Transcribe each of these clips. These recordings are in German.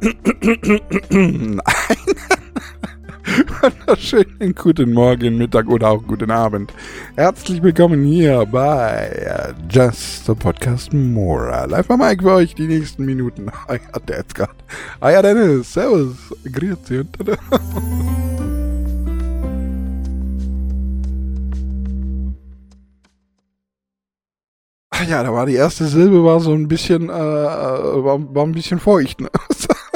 Nein. Wunderschönen guten Morgen, Mittag oder auch guten Abend. Herzlich willkommen hier bei Just a Podcast More. Live am Mike für euch die nächsten Minuten. Hi, hat der jetzt gerade. Hi, ja, Dennis. Servus. Grüezi. Ja, da war die erste Silbe war so ein bisschen, äh, war, war ein bisschen feucht. Ne?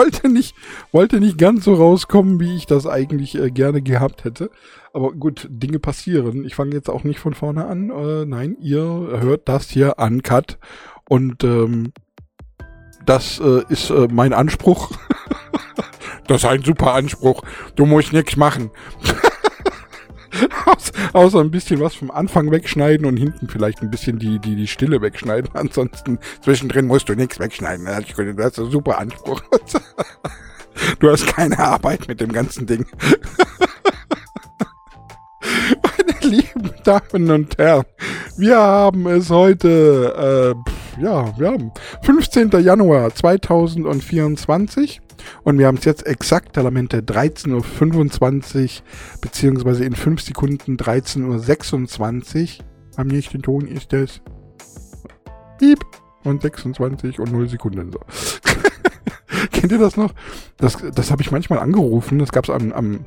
wollte nicht, wollte nicht ganz so rauskommen, wie ich das eigentlich äh, gerne gehabt hätte. Aber gut, Dinge passieren. Ich fange jetzt auch nicht von vorne an. Äh, nein, ihr hört das hier uncut. Und ähm, das äh, ist äh, mein Anspruch. das ist ein super Anspruch. Du musst nichts machen. außer ein bisschen was vom Anfang wegschneiden und hinten vielleicht ein bisschen die, die, die Stille wegschneiden. Ansonsten zwischendrin musst du nichts wegschneiden. Das ist ein super Anspruch. Du hast keine Arbeit mit dem ganzen Ding. Meine lieben Damen und Herren, wir haben es heute, äh, ja, wir haben 15. Januar 2024. Und wir haben es jetzt exakt, Parlamente 13.25 Uhr, beziehungsweise in 5 Sekunden 13.26 Uhr. Am nächsten Ton ist es Piep und 26 und 0 Sekunden. So. Kennt ihr das noch? Das, das habe ich manchmal angerufen. Das gab es am, am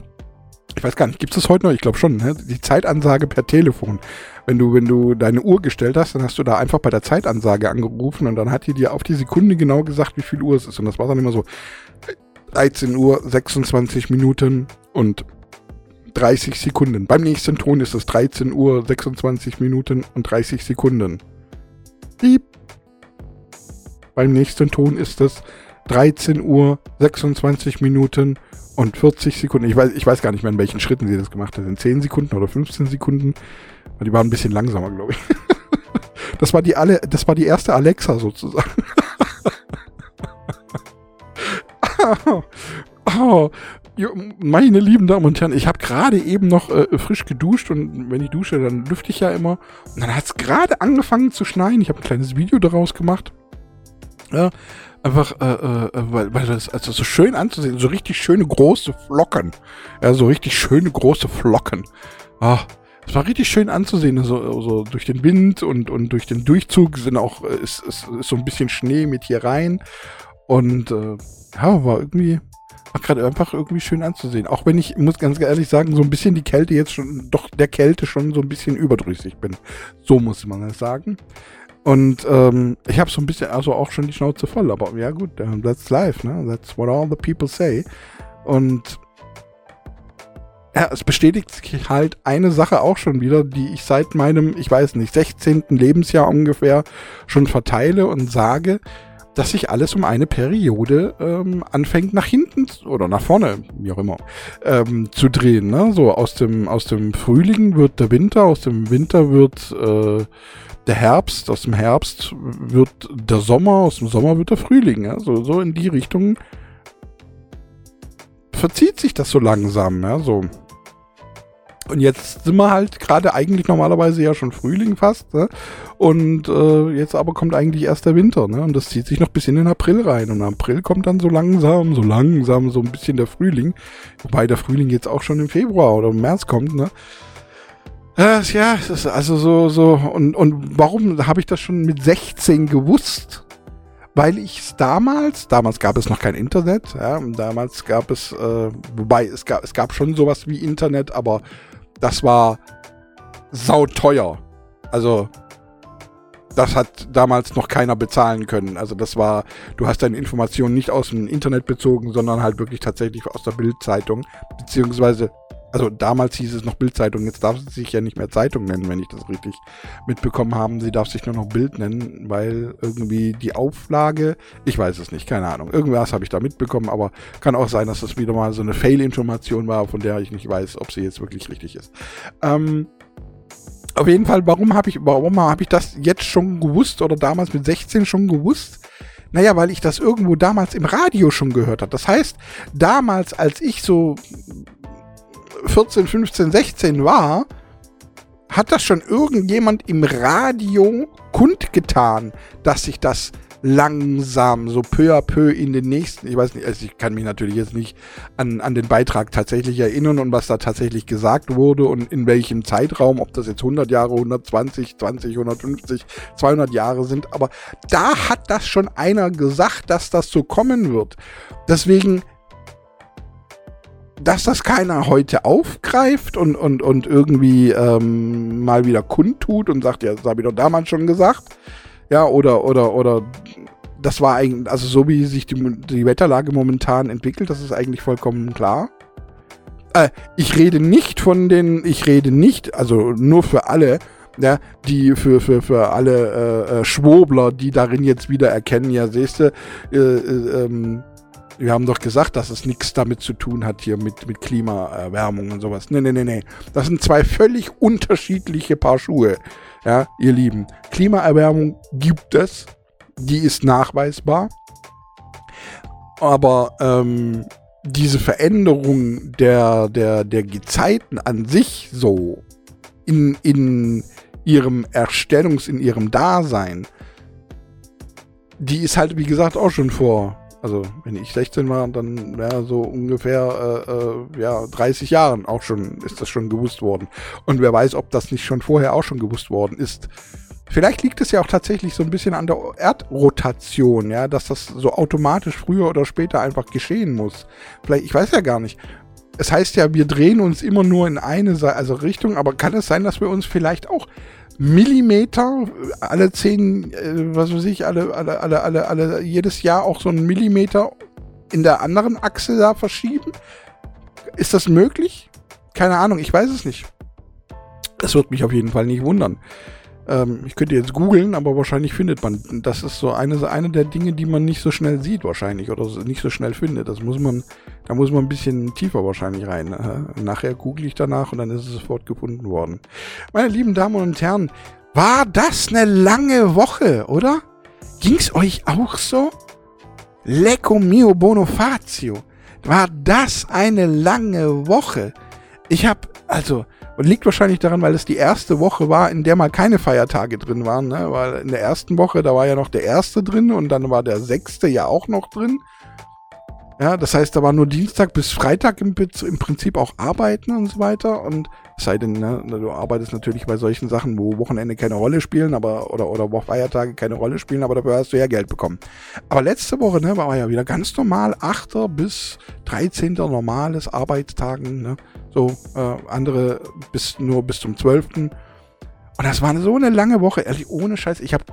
ich weiß gar nicht, gibt es das heute noch? Ich glaube schon, ne? Die Zeitansage per Telefon. Wenn du, wenn du deine Uhr gestellt hast, dann hast du da einfach bei der Zeitansage angerufen und dann hat die dir auf die Sekunde genau gesagt, wie viel Uhr es ist. Und das war dann immer so 13 Uhr, 26 Minuten und 30 Sekunden. Beim nächsten Ton ist es 13 Uhr, 26 Minuten und 30 Sekunden. Piep. Beim nächsten Ton ist es 13 Uhr, 26 Minuten und 40 Sekunden. Ich weiß, ich weiß gar nicht mehr, in welchen Schritten sie das gemacht hat. In 10 Sekunden oder 15 Sekunden. Die waren ein bisschen langsamer, glaube ich. Das war die alle, das war die erste Alexa sozusagen. oh, meine lieben Damen und Herren, ich habe gerade eben noch äh, frisch geduscht und wenn ich dusche, dann lüfte ich ja immer. Und dann hat es gerade angefangen zu schneien. Ich habe ein kleines Video daraus gemacht. Ja, einfach, äh, äh, weil, weil das also so schön anzusehen, so richtig schöne große Flocken. Ja, so richtig schöne große Flocken. Ah, es war richtig schön anzusehen, so, so durch den Wind und, und durch den Durchzug sind auch, äh, ist, ist, ist so ein bisschen Schnee mit hier rein. Und äh, ja, war irgendwie, war gerade einfach irgendwie schön anzusehen. Auch wenn ich, muss ganz ehrlich sagen, so ein bisschen die Kälte jetzt schon, doch der Kälte schon so ein bisschen überdrüssig bin. So muss man es sagen. Und ähm, ich habe so ein bisschen, also auch schon die Schnauze voll, aber ja gut, that's life, ne? That's what all the people say. Und ja, es bestätigt sich halt eine Sache auch schon wieder, die ich seit meinem, ich weiß nicht, 16. Lebensjahr ungefähr schon verteile und sage, dass sich alles um eine Periode ähm, anfängt nach hinten oder nach vorne, wie auch immer, ähm, zu drehen. Ne? So aus dem, aus dem Frühling wird der Winter, aus dem Winter wird äh, der Herbst, aus dem Herbst wird der Sommer, aus dem Sommer wird der Frühling. Ja? So, so in die Richtung verzieht sich das so langsam. Ja? So. Und jetzt sind wir halt gerade eigentlich normalerweise ja schon Frühling fast. Ne? Und äh, jetzt aber kommt eigentlich erst der Winter. Ne? Und das zieht sich noch bis in den April rein. Und im April kommt dann so langsam, so langsam so ein bisschen der Frühling. Wobei der Frühling jetzt auch schon im Februar oder im März kommt. Ne? Äh, ja, es ist also so, so. Und, und warum habe ich das schon mit 16 gewusst? Weil ich es damals, damals gab es noch kein Internet, ja, damals gab es, äh, wobei es gab, es gab schon sowas wie Internet, aber das war sauteuer. Also, das hat damals noch keiner bezahlen können. Also das war, du hast deine Informationen nicht aus dem Internet bezogen, sondern halt wirklich tatsächlich aus der Bildzeitung. Beziehungsweise, also damals hieß es noch Bildzeitung, jetzt darf sie sich ja nicht mehr Zeitung nennen, wenn ich das richtig mitbekommen habe. Sie darf sich nur noch Bild nennen, weil irgendwie die Auflage, ich weiß es nicht, keine Ahnung. Irgendwas habe ich da mitbekommen, aber kann auch sein, dass das wieder mal so eine Fail-Information war, von der ich nicht weiß, ob sie jetzt wirklich richtig ist. Ähm, auf jeden Fall, warum habe ich, warum habe ich das jetzt schon gewusst oder damals mit 16 schon gewusst? Naja, weil ich das irgendwo damals im Radio schon gehört habe. Das heißt, damals, als ich so 14, 15, 16 war, Hat das schon irgendjemand im Radio kundgetan, dass sich das langsam, so peu à peu in den nächsten, ich weiß nicht, also ich kann mich natürlich jetzt nicht an, an den Beitrag tatsächlich erinnern und was da tatsächlich gesagt wurde und in welchem Zeitraum, ob das jetzt 100 Jahre, 120, 20, 150, 200 Jahre sind, aber da hat das schon einer gesagt, dass das so kommen wird. Deswegen dass das keiner heute aufgreift und, und, und irgendwie ähm, mal wieder kundtut und sagt, ja, das habe ich doch damals schon gesagt. Ja, oder, oder, oder das war eigentlich, also so wie sich die, die Wetterlage momentan entwickelt, das ist eigentlich vollkommen klar. Äh, ich rede nicht von den, ich rede nicht, also nur für alle, ja, die für, für, für alle äh, äh Schwobler, die darin jetzt wieder erkennen, ja, siehst du, äh, äh, ähm, wir haben doch gesagt, dass es nichts damit zu tun hat hier mit, mit Klimaerwärmung und sowas. Nee, nee, nee, nee. Das sind zwei völlig unterschiedliche Paar Schuhe. Ja, ihr Lieben. Klimaerwärmung gibt es. Die ist nachweisbar. Aber ähm, diese Veränderung der, der, der Gezeiten an sich so in, in ihrem Erstellungs-, in ihrem Dasein, die ist halt, wie gesagt, auch schon vor also wenn ich 16 war, dann wäre so ungefähr äh, äh, ja, 30 Jahren auch schon, ist das schon gewusst worden. Und wer weiß, ob das nicht schon vorher auch schon gewusst worden ist. Vielleicht liegt es ja auch tatsächlich so ein bisschen an der Erdrotation, ja, dass das so automatisch früher oder später einfach geschehen muss. Vielleicht, ich weiß ja gar nicht. Es heißt ja, wir drehen uns immer nur in eine also Richtung, aber kann es sein, dass wir uns vielleicht auch Millimeter, alle zehn, äh, was weiß ich, alle, alle, alle, alle, alle, jedes Jahr auch so einen Millimeter in der anderen Achse da verschieben? Ist das möglich? Keine Ahnung, ich weiß es nicht. Das wird mich auf jeden Fall nicht wundern. Ähm, ich könnte jetzt googeln, aber wahrscheinlich findet man. Das ist so eine, eine der Dinge, die man nicht so schnell sieht, wahrscheinlich, oder nicht so schnell findet. Das muss man, da muss man ein bisschen tiefer wahrscheinlich rein. Äh, nachher google ich danach und dann ist es sofort gefunden worden. Meine lieben Damen und Herren, war das eine lange Woche, oder? Ging's euch auch so? Lecco mio bonofazio. War das eine lange Woche? Ich hab, also, und liegt wahrscheinlich daran, weil es die erste Woche war, in der mal keine Feiertage drin waren. Ne? Weil in der ersten Woche, da war ja noch der erste drin und dann war der sechste ja auch noch drin. Ja, das heißt, da war nur Dienstag bis Freitag im, im Prinzip auch arbeiten und so weiter. Und es sei denn, ne, du arbeitest natürlich bei solchen Sachen, wo Wochenende keine Rolle spielen, aber oder oder wo Feiertage keine Rolle spielen, aber dafür hast du ja Geld bekommen. Aber letzte Woche, ne, war ja wieder ganz normal, 8. bis 13. normales Arbeitstagen, ne? So, äh, andere bis nur bis zum 12. Und das war so eine lange Woche, ehrlich, ohne Scheiß. Ich habe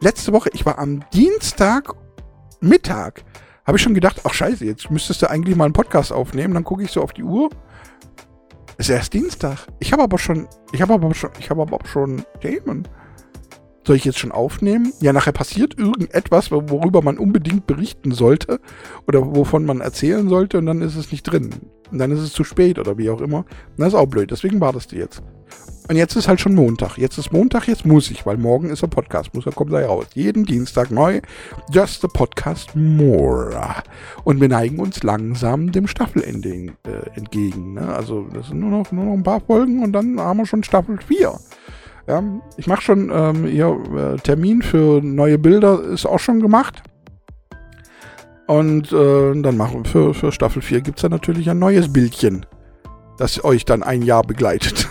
letzte Woche, ich war am Dienstag Mittag habe ich schon gedacht, ach scheiße, jetzt müsstest du eigentlich mal einen Podcast aufnehmen. Dann gucke ich so auf die Uhr. Es ist erst Dienstag. Ich habe aber schon, ich habe aber schon, ich habe aber schon Themen. Soll ich jetzt schon aufnehmen? Ja, nachher passiert irgendetwas, worüber man unbedingt berichten sollte oder wovon man erzählen sollte und dann ist es nicht drin. Und dann ist es zu spät oder wie auch immer. Und das ist auch blöd, deswegen wartest du jetzt. Und jetzt ist halt schon Montag. Jetzt ist Montag, jetzt muss ich, weil morgen ist der Podcast, muss er kommt da raus. Jeden Dienstag neu. Just the Podcast More. Und wir neigen uns langsam dem Staffelending äh, entgegen. Ne? Also das sind nur noch, nur noch ein paar Folgen und dann haben wir schon Staffel 4. Ja, ich mache schon ähm, hier, äh, Termin für neue Bilder, ist auch schon gemacht. Und äh, dann machen wir für, für Staffel 4 gibt es dann natürlich ein neues Bildchen, das euch dann ein Jahr begleitet.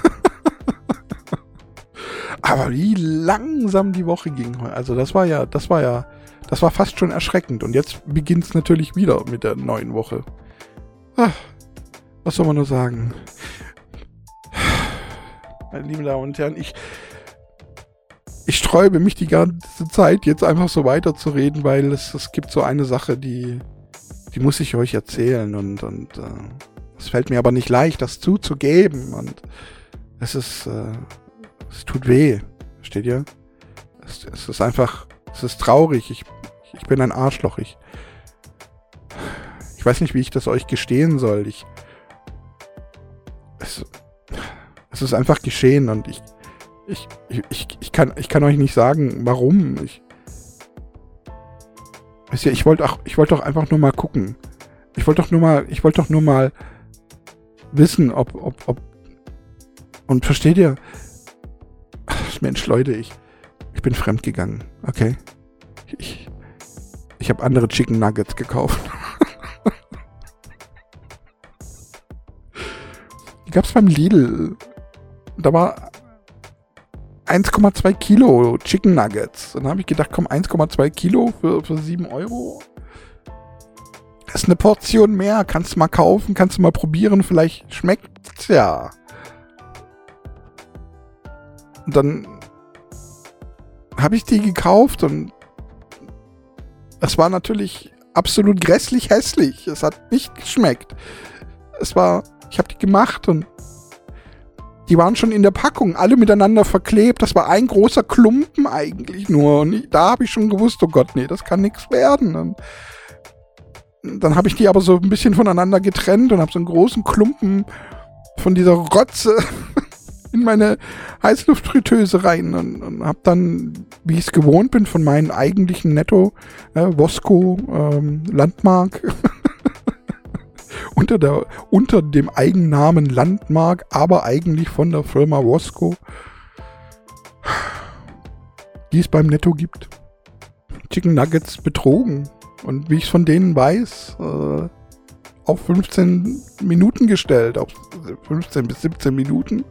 Aber wie langsam die Woche ging. Also das war ja, das war ja, das war fast schon erschreckend. Und jetzt beginnt es natürlich wieder mit der neuen Woche. Ach, was soll man nur sagen? Meine lieben Damen und Herren, ich, ich sträube mich die ganze Zeit, jetzt einfach so weiterzureden, weil es, es gibt so eine Sache, die, die muss ich euch erzählen und, und äh, es fällt mir aber nicht leicht, das zuzugeben und es ist, äh, es tut weh, versteht ihr? Es, es ist einfach, es ist traurig, ich, ich bin ein Arschloch, ich, ich weiß nicht, wie ich das euch gestehen soll, ich, es, es ist einfach geschehen und ich, ich, ich, ich, kann, ich kann euch nicht sagen, warum. Ich, weißt ihr, ich wollte auch, ich wollte doch einfach nur mal gucken. Ich wollte doch nur mal, ich wollte doch nur mal wissen, ob, ob, ob. Und versteht ihr? Mensch, Leute, ich, ich bin fremdgegangen, okay? Ich, ich habe andere Chicken Nuggets gekauft. Die gab es beim Lidl. Da war 1,2 Kilo Chicken Nuggets. Und dann habe ich gedacht, komm, 1,2 Kilo für, für 7 Euro. Das ist eine Portion mehr. Kannst du mal kaufen, kannst du mal probieren. Vielleicht schmeckt's ja. Und dann habe ich die gekauft und es war natürlich absolut grässlich hässlich. Es hat nicht geschmeckt. Es war, ich habe die gemacht und die waren schon in der Packung, alle miteinander verklebt. Das war ein großer Klumpen eigentlich nur. Und ich, da habe ich schon gewusst, oh Gott, nee, das kann nichts werden. Und dann habe ich die aber so ein bisschen voneinander getrennt und habe so einen großen Klumpen von dieser Rotze in meine Heißluftfritteuse rein und, und habe dann, wie ich es gewohnt bin, von meinen eigentlichen Netto, äh, Vosco, ähm, Landmark, unter, der, unter dem Eigennamen Landmark, aber eigentlich von der Firma Vosco, die es beim Netto gibt. Chicken Nuggets betrogen. Und wie ich von denen weiß, äh, auf 15 Minuten gestellt, auf 15 bis 17 Minuten.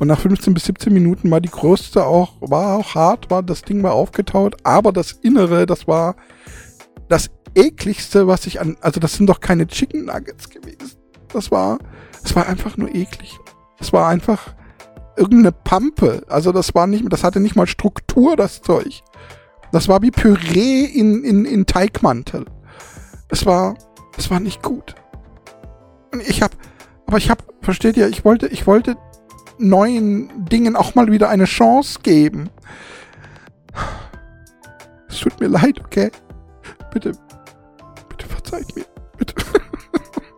Und nach 15 bis 17 Minuten war die Kruste auch, war auch hart, war das Ding war aufgetaut, aber das Innere, das war das ekligste, was ich an, also das sind doch keine Chicken Nuggets gewesen. Das war, das war einfach nur eklig. Das war einfach irgendeine Pampe. Also das war nicht, das hatte nicht mal Struktur, das Zeug. Das war wie Püree in, in, in Teigmantel. Es war, es war nicht gut. Und ich hab, aber ich hab, versteht ihr, ich wollte, ich wollte neuen Dingen auch mal wieder eine Chance geben. Es tut mir leid, okay? Bitte, bitte verzeiht mir. Bitte.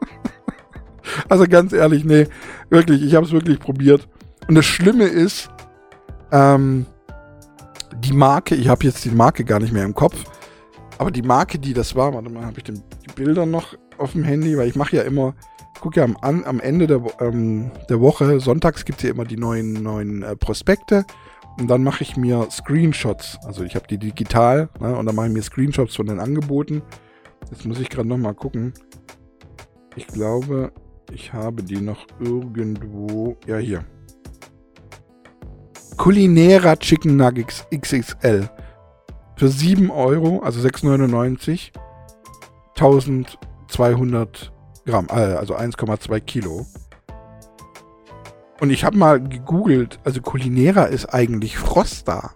also ganz ehrlich, nee, wirklich, ich habe es wirklich probiert. Und das Schlimme ist, ähm, die Marke, ich habe jetzt die Marke gar nicht mehr im Kopf, aber die Marke, die das war, warte mal, habe ich den, die Bilder noch auf dem Handy, weil ich mache ja immer gucke ja am, am Ende der, ähm, der Woche, sonntags gibt es ja immer die neuen, neuen äh, Prospekte. Und dann mache ich mir Screenshots. Also ich habe die digital ne, und dann mache ich mir Screenshots von den Angeboten. Jetzt muss ich gerade nochmal gucken. Ich glaube, ich habe die noch irgendwo. Ja, hier. Culinera Chicken Nuggets XXL. Für 7 Euro, also 6,99. 1200 Gramm, äh, also 1,2 Kilo. Und ich habe mal gegoogelt, also Culinera ist eigentlich Frosta.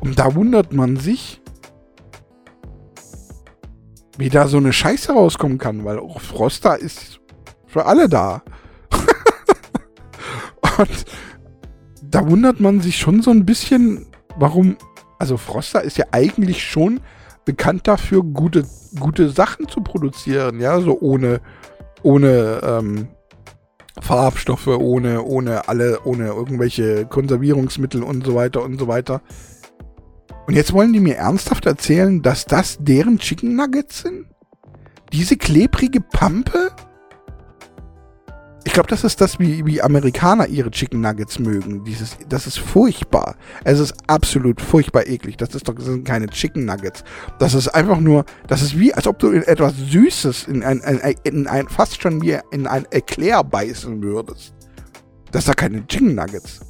Und da wundert man sich, wie da so eine Scheiße rauskommen kann, weil auch Frosta ist für alle da. Und da wundert man sich schon so ein bisschen, warum, also Frosta ist ja eigentlich schon bekannt dafür, gute, gute Sachen zu produzieren, ja, so ohne, ohne ähm, Farbstoffe, ohne, ohne alle, ohne irgendwelche Konservierungsmittel und so weiter und so weiter. Und jetzt wollen die mir ernsthaft erzählen, dass das deren Chicken Nuggets sind? Diese klebrige Pampe? Ich glaube, das ist das, wie, wie Amerikaner ihre Chicken Nuggets mögen. Dieses, das ist furchtbar. Es ist absolut furchtbar eklig. Das ist doch das sind keine Chicken Nuggets. Das ist einfach nur, das ist wie, als ob du in etwas Süßes, in ein, ein, in ein fast schon wie in ein Eclair beißen würdest. Das sind keine Chicken Nuggets.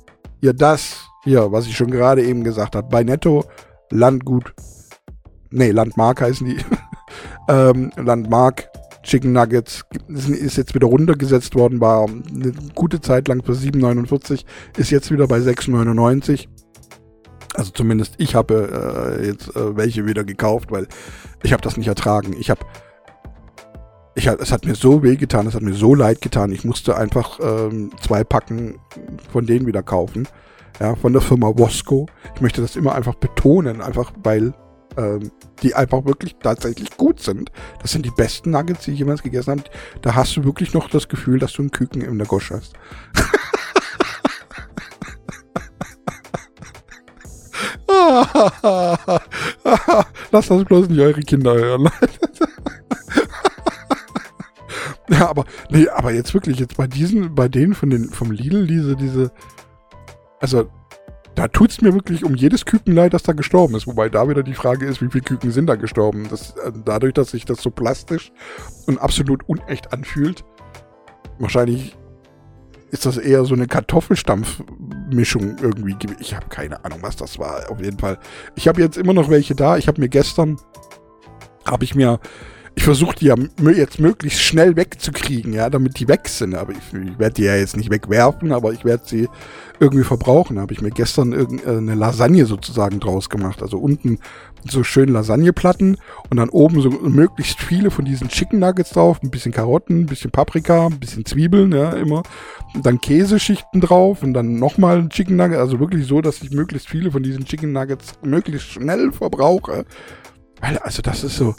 Ja, das, hier, was ich schon gerade eben gesagt habe. Bei Netto, Landgut. Nee, Landmark heißen die. ähm, Landmark Chicken Nuggets ist jetzt wieder runtergesetzt worden, war eine gute Zeit lang für 7,49, ist jetzt wieder bei 6,99. Also zumindest ich habe äh, jetzt äh, welche wieder gekauft, weil ich habe das nicht ertragen. Ich habe ich, es hat mir so weh getan, es hat mir so leid getan. Ich musste einfach ähm, zwei Packen von denen wieder kaufen. Ja, von der Firma Wasco. Ich möchte das immer einfach betonen, einfach weil ähm, die einfach wirklich tatsächlich gut sind. Das sind die besten Nuggets, die ich jemals gegessen habe. Da hast du wirklich noch das Gefühl, dass du einen Küken in der Gosch hast. Lasst das bloß nicht eure Kinder hören. ja, aber, nee, aber jetzt wirklich, jetzt bei diesen, bei denen von den, vom Lidl, diese, diese, Also, da tut es mir wirklich um jedes Küken leid, das da gestorben ist. Wobei da wieder die Frage ist, wie viele Küken sind da gestorben? Das, äh, dadurch, dass sich das so plastisch und absolut unecht anfühlt, wahrscheinlich ist das eher so eine Kartoffelstampfmischung irgendwie. Ich habe keine Ahnung, was das war. Auf jeden Fall. Ich habe jetzt immer noch welche da. Ich habe mir gestern, habe ich mir ich versuche die ja jetzt möglichst schnell wegzukriegen, ja, damit die weg sind. Aber ich, ich werde die ja jetzt nicht wegwerfen, aber ich werde sie irgendwie verbrauchen. Da habe ich mir gestern eine Lasagne sozusagen draus gemacht. Also unten so schön Lasagneplatten und dann oben so möglichst viele von diesen Chicken Nuggets drauf. Ein bisschen Karotten, ein bisschen Paprika, ein bisschen Zwiebeln, ja, immer. Und dann Käseschichten drauf und dann nochmal Chicken Nuggets. Also wirklich so, dass ich möglichst viele von diesen Chicken Nuggets möglichst schnell verbrauche. Weil, also das ist so,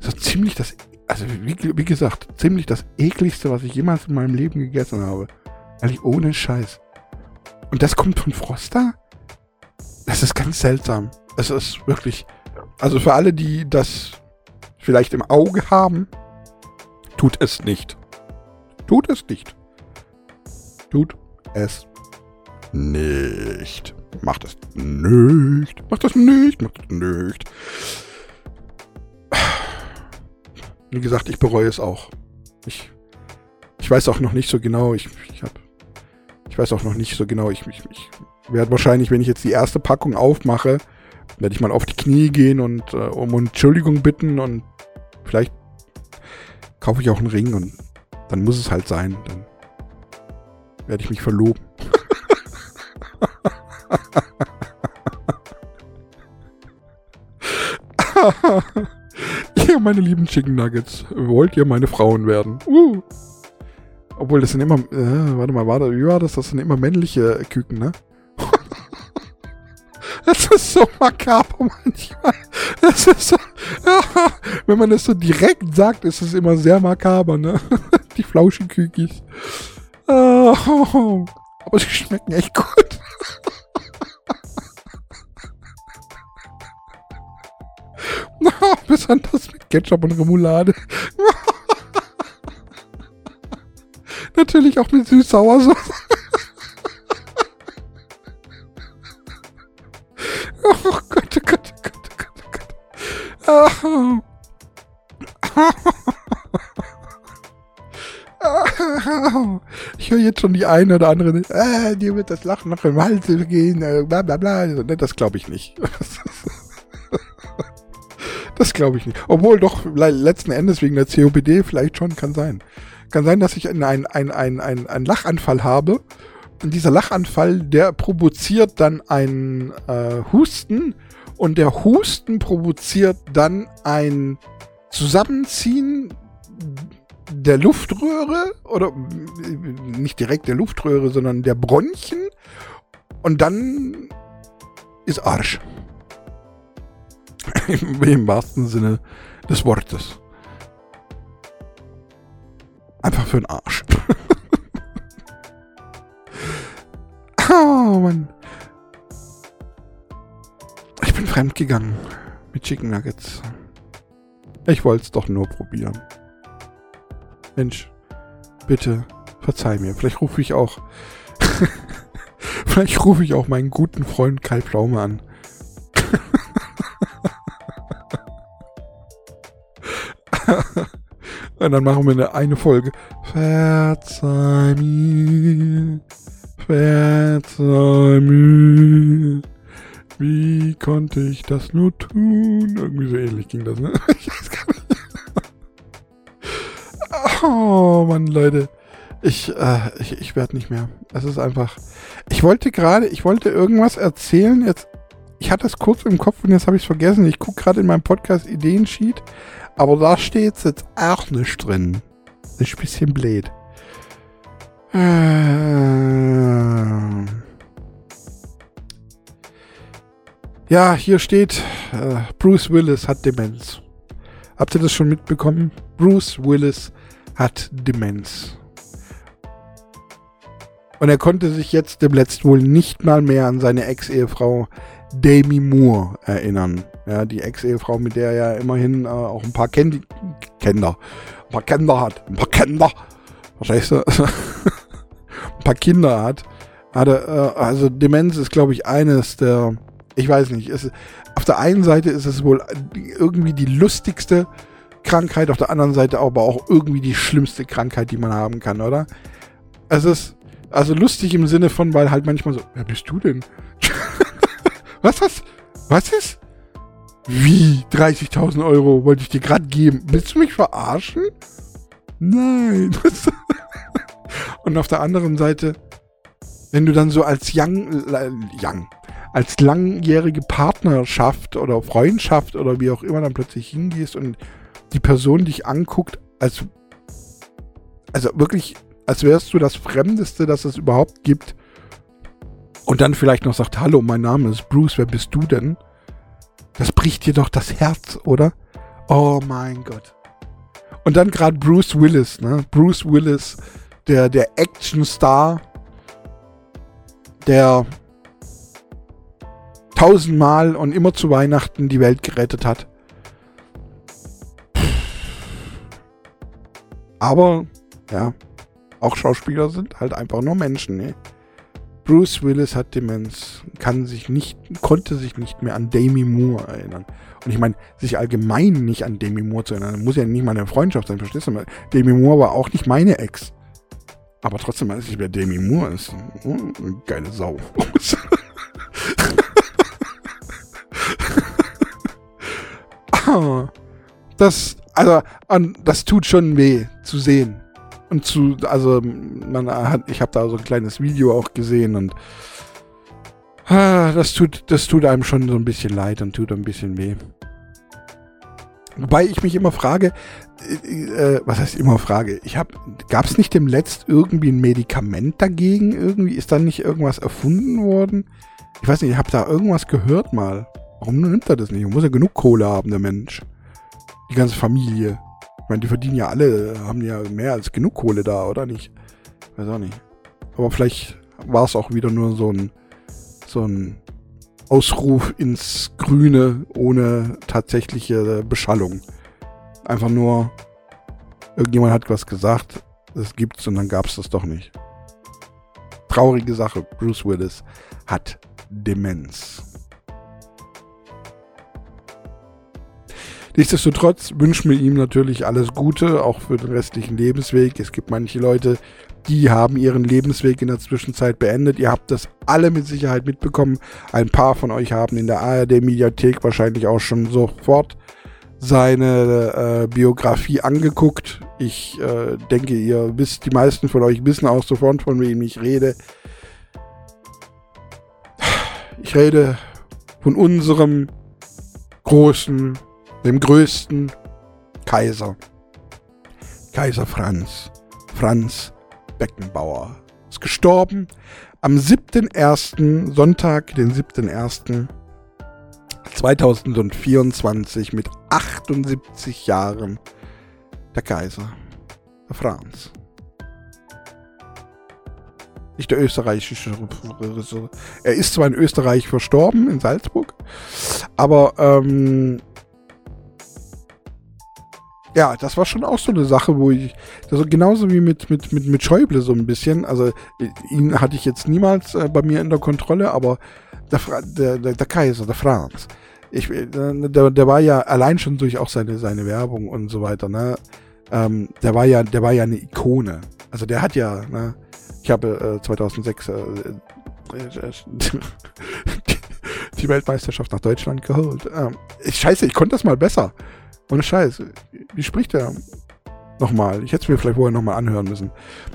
so ziemlich das, also wie, wie gesagt, ziemlich das ekligste, was ich jemals in meinem Leben gegessen habe. Ehrlich, ohne Scheiß. Und das kommt von Froster? Das ist ganz seltsam. Es ist wirklich, also für alle, die das vielleicht im Auge haben, tut es nicht. Tut es nicht. Tut es nicht. Macht es nicht. Macht es nicht. Macht es nicht. Wie gesagt, ich bereue es auch. Ich, ich weiß auch noch nicht so genau, ich, ich habe ich weiß auch noch nicht so genau, ich, ich, ich werde wahrscheinlich, wenn ich jetzt die erste Packung aufmache, werde ich mal auf die Knie gehen und äh, um Entschuldigung bitten und vielleicht kaufe ich auch einen Ring und dann muss es halt sein. Dann werde ich mich verloben. meine lieben Chicken Nuggets, wollt ihr meine Frauen werden? Uh. Obwohl, das sind immer, äh, warte mal, warte, wie war das? Das sind immer männliche Küken, ne? Das ist so makaber manchmal. Das ist so, wenn man das so direkt sagt, ist es immer sehr makaber, ne? Die Flauschenkükis. Oh, aber sie schmecken echt gut. Besonders Ketchup und Remoulade. Natürlich auch mit Süß-Sauersoße. oh Gott, oh Gott, oh Gott, oh Gott, oh Gott. Ich höre jetzt schon die eine oder andere, äh, dir wird das Lachen noch im Hals gehen, äh, bla bla bla. Das glaube ich nicht. Das glaube ich nicht. Obwohl doch letzten Endes wegen der COPD vielleicht schon kann sein. Kann sein, dass ich einen ein, ein, ein, ein Lachanfall habe. Und dieser Lachanfall, der provoziert dann einen äh, Husten. Und der Husten provoziert dann ein Zusammenziehen der Luftröhre. Oder nicht direkt der Luftröhre, sondern der Bronchien. Und dann ist Arsch. Im wahrsten Sinne des Wortes. Einfach für den Arsch. oh Mann. Ich bin fremdgegangen mit Chicken Nuggets. Ich wollte es doch nur probieren. Mensch, bitte verzeih mir. Vielleicht rufe ich auch. Vielleicht rufe ich auch meinen guten Freund Kai Pflaume an. Und dann machen wir eine, eine Folge. Verzeih mir, verzeih mir. Wie konnte ich das nur tun? Irgendwie so ähnlich ging das, ne? Ich weiß gar nicht. Oh Mann, Leute. Ich, äh, ich, ich werde nicht mehr. Es ist einfach. Ich wollte gerade, ich wollte irgendwas erzählen. Jetzt, ich hatte es kurz im Kopf und jetzt habe ich es vergessen. Ich gucke gerade in meinem Podcast Ideensheet. Aber da steht jetzt auch nicht drin. Das ist ein bisschen blöd. Äh. Ja, hier steht, äh, Bruce Willis hat Demenz. Habt ihr das schon mitbekommen? Bruce Willis hat Demenz. Und er konnte sich jetzt dem Letzt wohl nicht mal mehr an seine Ex-Ehefrau Demi Moore erinnern. Ja, die Ex-Ehefrau, mit der er ja immerhin äh, auch ein paar Ken Kinder, ein paar Kinder hat. Ein paar Kinder. Verstehst du? ein paar Kinder hat. Hatte, äh, also Demenz ist, glaube ich, eines der, ich weiß nicht, ist, auf der einen Seite ist es wohl irgendwie die lustigste Krankheit, auf der anderen Seite aber auch irgendwie die schlimmste Krankheit, die man haben kann, oder? Es ist also lustig im Sinne von, weil halt manchmal so, wer bist du denn? Was hast, was ist? Wie? 30.000 Euro wollte ich dir gerade geben. Willst du mich verarschen? Nein. Und auf der anderen Seite, wenn du dann so als Young, äh, Young, als langjährige Partnerschaft oder Freundschaft oder wie auch immer dann plötzlich hingehst und die Person dich anguckt, als, also wirklich, als wärst du das Fremdeste, das es überhaupt gibt. Und dann vielleicht noch sagt, hallo, mein Name ist Bruce, wer bist du denn? Das bricht dir doch das Herz, oder? Oh mein Gott. Und dann gerade Bruce Willis, ne? Bruce Willis, der, der Action-Star, der tausendmal und immer zu Weihnachten die Welt gerettet hat. Aber, ja, auch Schauspieler sind halt einfach nur Menschen, ne? Bruce Willis hat Demenz, kann sich nicht, konnte sich nicht mehr an Demi Moore erinnern. Und ich meine, sich allgemein nicht an Demi Moore zu erinnern, muss ja nicht mal eine Freundschaft sein, verstehst du? Demi Moore war auch nicht meine Ex. Aber trotzdem weiß ich, wer Demi Moore ist. Oh, geile Sau. das, also, das tut schon weh zu sehen. Und zu, also, man hat, ich habe da so ein kleines Video auch gesehen und ah, das tut, das tut einem schon so ein bisschen leid und tut ein bisschen weh. Wobei ich mich immer frage, äh, äh was heißt immer frage? Ich habe, gab es nicht dem Letzt irgendwie ein Medikament dagegen? Irgendwie ist da nicht irgendwas erfunden worden? Ich weiß nicht, ich habe da irgendwas gehört mal. Warum nimmt er das nicht? Er muss ja genug Kohle haben, der Mensch. Die ganze Familie. Ich meine, die verdienen ja alle, haben ja mehr als genug Kohle da, oder nicht? Weiß auch nicht. Aber vielleicht war es auch wieder nur so ein, so ein Ausruf ins Grüne ohne tatsächliche Beschallung. Einfach nur, irgendjemand hat was gesagt, es gibt's und dann gab's das doch nicht. Traurige Sache, Bruce Willis hat Demenz. Nichtsdestotrotz wünschen wir ihm natürlich alles Gute, auch für den restlichen Lebensweg. Es gibt manche Leute, die haben ihren Lebensweg in der Zwischenzeit beendet. Ihr habt das alle mit Sicherheit mitbekommen. Ein paar von euch haben in der ARD-Mediathek wahrscheinlich auch schon sofort seine äh, Biografie angeguckt. Ich äh, denke, ihr wisst, die meisten von euch wissen auch sofort, von wem ich rede. Ich rede von unserem großen dem größten Kaiser. Kaiser Franz. Franz Beckenbauer. Ist gestorben am 7.1., Sonntag, den 7.1.2024 mit 78 Jahren. Der Kaiser. Der Franz. Nicht der österreichische. Er ist zwar in Österreich verstorben, in Salzburg, aber ähm, ja, das war schon auch so eine Sache, wo ich, also genauso wie mit, mit, mit, mit Schäuble so ein bisschen, also ihn hatte ich jetzt niemals äh, bei mir in der Kontrolle, aber der, der, der, der Kaiser, der Franz, ich, äh, der, der war ja allein schon durch auch seine, seine Werbung und so weiter, ne, ähm, der war ja, der war ja eine Ikone. Also der hat ja, ne, ich habe äh, 2006 äh, die Weltmeisterschaft nach Deutschland geholt. Ähm, scheiße, ich konnte das mal besser. Ohne Scheiß. Wie spricht der nochmal? Ich hätte es mir vielleicht vorher nochmal anhören müssen.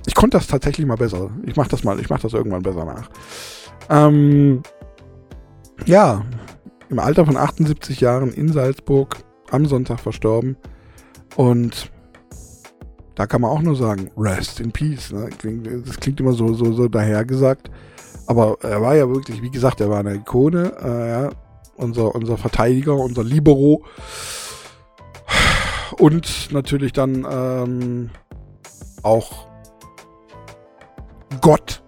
Ich konnte das tatsächlich mal besser. Ich mach das mal, ich mach das irgendwann besser nach. Ähm, ja, im Alter von 78 Jahren in Salzburg am Sonntag verstorben. Und da kann man auch nur sagen, rest in peace. Ne? Das klingt immer so, so, so dahergesagt. Aber er war ja wirklich, wie gesagt, er war eine Ikone. Äh, ja, unser, unser Verteidiger, unser Libero. Und natürlich dann ähm, auch Gott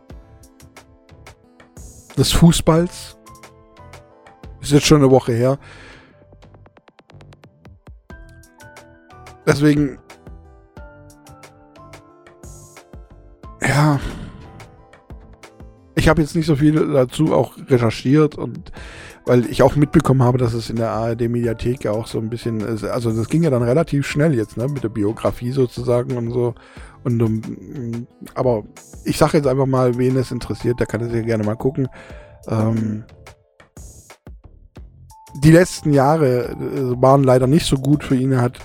des Fußballs. Ist jetzt schon eine Woche her. Deswegen, ja, ich habe jetzt nicht so viel dazu auch recherchiert und weil ich auch mitbekommen habe, dass es in der ARD-Mediathek ja auch so ein bisschen, also das ging ja dann relativ schnell jetzt, ne, mit der Biografie sozusagen und so. Und um, aber ich sage jetzt einfach mal, wen es interessiert, der kann es ja gerne mal gucken. Ähm, die letzten Jahre äh, waren leider nicht so gut für ihn. Er hat,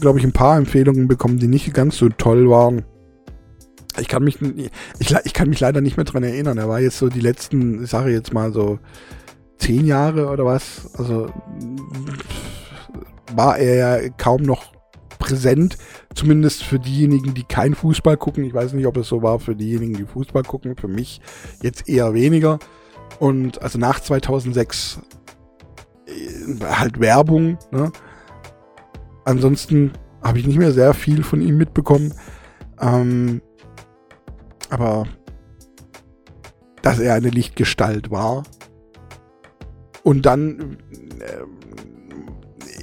glaube ich, ein paar Empfehlungen bekommen, die nicht ganz so toll waren. Ich kann mich, ich, ich kann mich leider nicht mehr dran erinnern. Er war jetzt so die letzten, ich sage jetzt mal so zehn Jahre oder was. Also war er ja kaum noch präsent, zumindest für diejenigen, die kein Fußball gucken. Ich weiß nicht, ob es so war für diejenigen, die Fußball gucken. Für mich jetzt eher weniger. Und also nach 2006 äh, halt Werbung. Ne? Ansonsten habe ich nicht mehr sehr viel von ihm mitbekommen. Ähm, aber dass er eine Lichtgestalt war. Und dann, äh,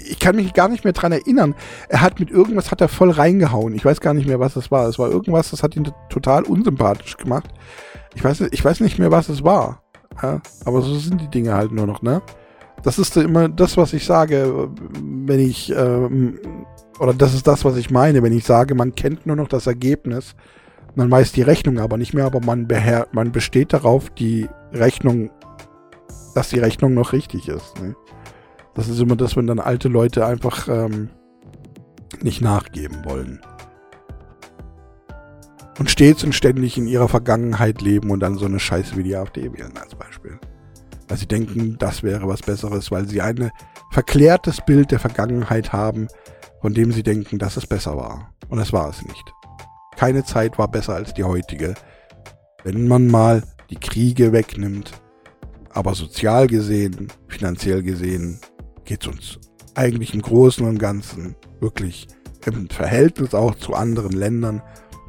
ich kann mich gar nicht mehr dran erinnern. Er hat mit irgendwas hat er voll reingehauen. Ich weiß gar nicht mehr, was es war. Es war irgendwas, das hat ihn total unsympathisch gemacht. Ich weiß, ich weiß nicht mehr, was es war. Ja, aber so sind die Dinge halt nur noch, ne? Das ist immer das, was ich sage, wenn ich, ähm, oder das ist das, was ich meine, wenn ich sage, man kennt nur noch das Ergebnis man weiß die Rechnung aber nicht mehr, aber man, man besteht darauf, die Rechnung, dass die Rechnung noch richtig ist. Ne? Das ist immer das, wenn dann alte Leute einfach ähm, nicht nachgeben wollen. Und stets und ständig in ihrer Vergangenheit leben und dann so eine Scheiße wie die AfD wählen als Beispiel. Weil sie denken, das wäre was Besseres, weil sie ein verklärtes Bild der Vergangenheit haben, von dem sie denken, dass es besser war. Und es war es nicht. Keine Zeit war besser als die heutige. Wenn man mal die Kriege wegnimmt, aber sozial gesehen, finanziell gesehen, geht es uns eigentlich im Großen und Ganzen wirklich im Verhältnis auch zu anderen Ländern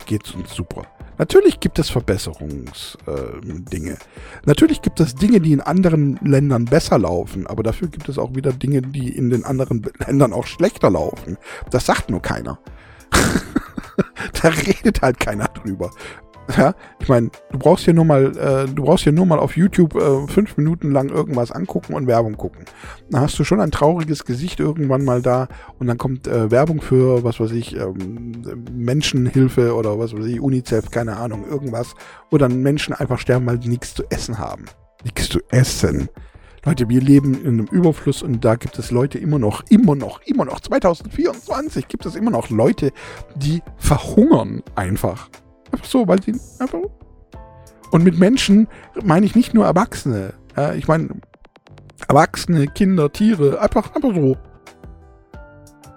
geht es uns super. Natürlich gibt es Verbesserungsdinge. Äh, Natürlich gibt es Dinge, die in anderen Ländern besser laufen, aber dafür gibt es auch wieder Dinge, die in den anderen Ländern auch schlechter laufen. Das sagt nur keiner. da redet halt keiner drüber. Ja, ich meine, du brauchst hier nur mal, äh, du brauchst hier nur mal auf YouTube äh, fünf Minuten lang irgendwas angucken und Werbung gucken. Dann hast du schon ein trauriges Gesicht irgendwann mal da und dann kommt äh, Werbung für, was weiß ich, ähm, Menschenhilfe oder was weiß ich, UNICEF, keine Ahnung, irgendwas, wo dann Menschen einfach sterben, weil sie nichts zu essen haben. Nichts zu essen. Leute, wir leben in einem Überfluss und da gibt es Leute immer noch, immer noch, immer noch, 2024 gibt es immer noch Leute, die verhungern einfach. Einfach so, weil sie einfach. Und mit Menschen meine ich nicht nur Erwachsene. Ja, ich meine Erwachsene, Kinder, Tiere, einfach, einfach so.